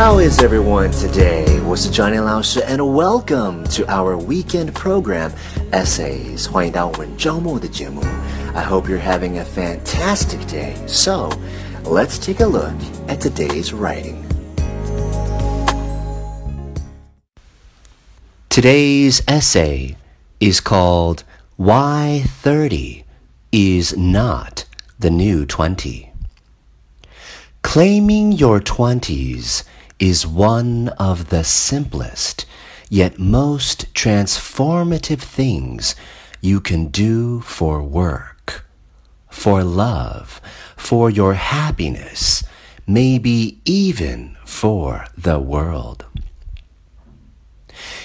How is everyone today? 我是 Johnny 老师 and welcome to our weekend program Essays. 欢迎到我们周末的节目。I hope you're having a fantastic day. So, let's take a look at today's writing. Today's essay is called Why 30 is Not the New 20. Claiming your 20s is one of the simplest yet most transformative things you can do for work, for love, for your happiness, maybe even for the world.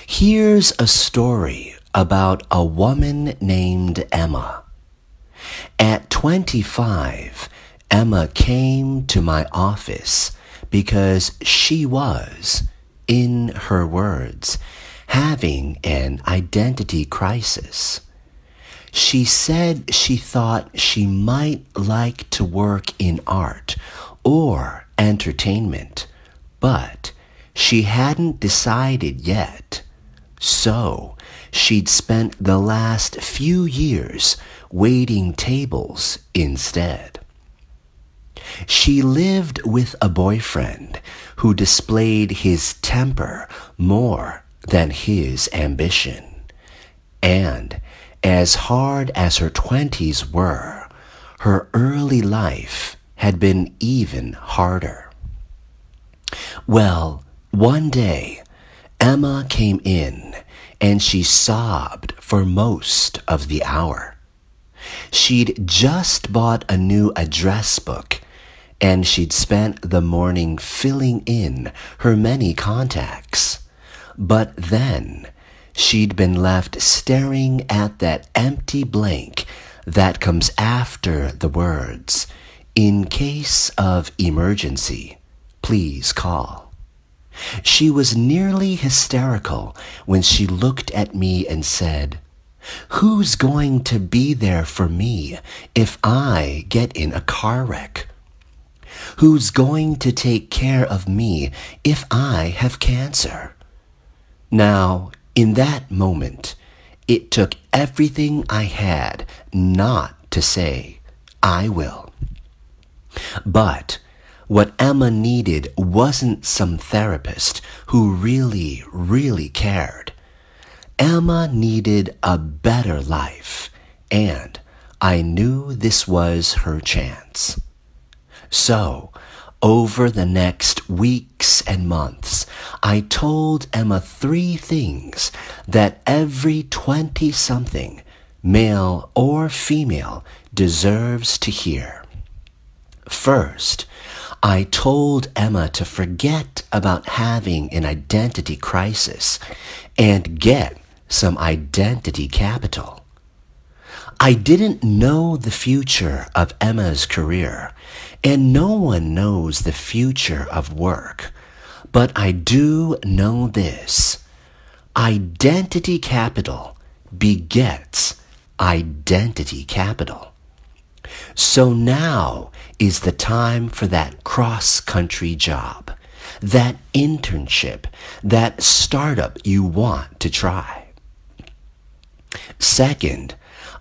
Here's a story about a woman named Emma. At 25, Emma came to my office because she was, in her words, having an identity crisis. She said she thought she might like to work in art or entertainment, but she hadn't decided yet. So, she'd spent the last few years waiting tables instead. She lived with a boyfriend who displayed his temper more than his ambition. And as hard as her twenties were, her early life had been even harder. Well, one day, Emma came in and she sobbed for most of the hour. She'd just bought a new address book and she'd spent the morning filling in her many contacts. But then she'd been left staring at that empty blank that comes after the words, In case of emergency, please call. She was nearly hysterical when she looked at me and said, Who's going to be there for me if I get in a car wreck? Who's going to take care of me if I have cancer? Now, in that moment, it took everything I had not to say, I will. But what Emma needed wasn't some therapist who really, really cared. Emma needed a better life, and I knew this was her chance. So, over the next weeks and months, I told Emma three things that every 20 something, male or female, deserves to hear. First, I told Emma to forget about having an identity crisis and get some identity capital. I didn't know the future of Emma's career, and no one knows the future of work. But I do know this. Identity capital begets identity capital. So now is the time for that cross country job, that internship, that startup you want to try. Second,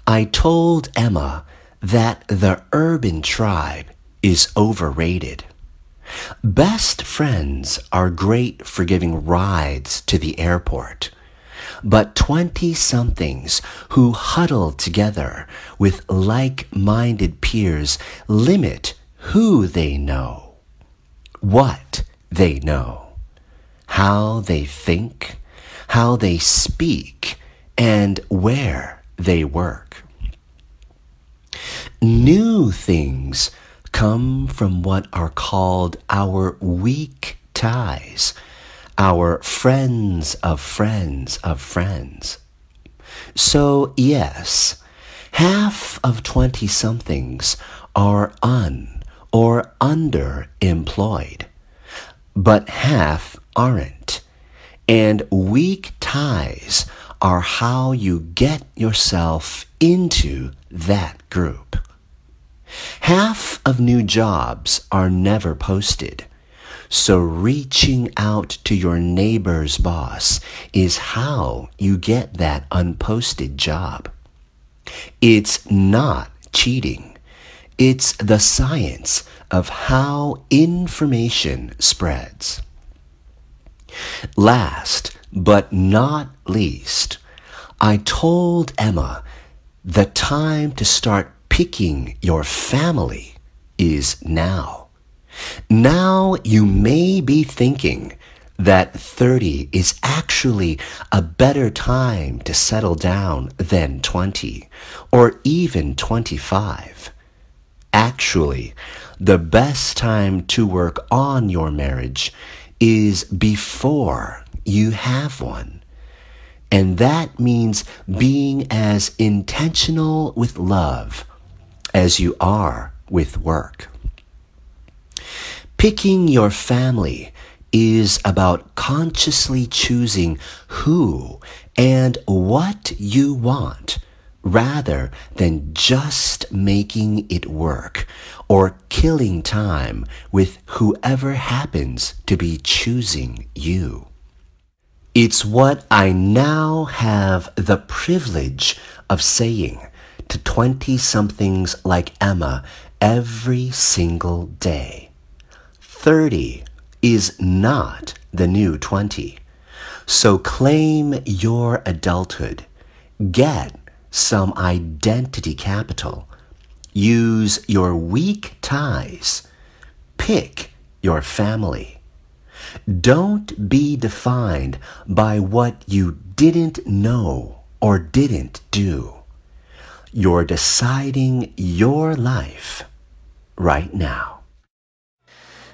I told Emma that the urban tribe is overrated. Best friends are great for giving rides to the airport. But 20 somethings who huddle together with like minded peers limit who they know, what they know, how they think, how they speak, and where they work. New things come from what are called our weak ties, our friends of friends of friends. So, yes, half of 20 somethings are un or underemployed, but half aren't. And weak ties are how you get yourself into that group. Half of new jobs are never posted. So reaching out to your neighbor's boss is how you get that unposted job. It's not cheating. It's the science of how information spreads. Last but not least, I told Emma the time to start picking your family is now. Now you may be thinking that 30 is actually a better time to settle down than 20 or even 25. Actually, the best time to work on your marriage is before you have one. And that means being as intentional with love as you are with work. Picking your family is about consciously choosing who and what you want rather than just making it work or killing time with whoever happens to be choosing you. It's what I now have the privilege of saying to 20 somethings like Emma every single day. 30 is not the new 20. So claim your adulthood. Get some identity capital. Use your weak ties. Pick your family. Don't be defined by what you didn't know or didn't do. You're deciding your life right now.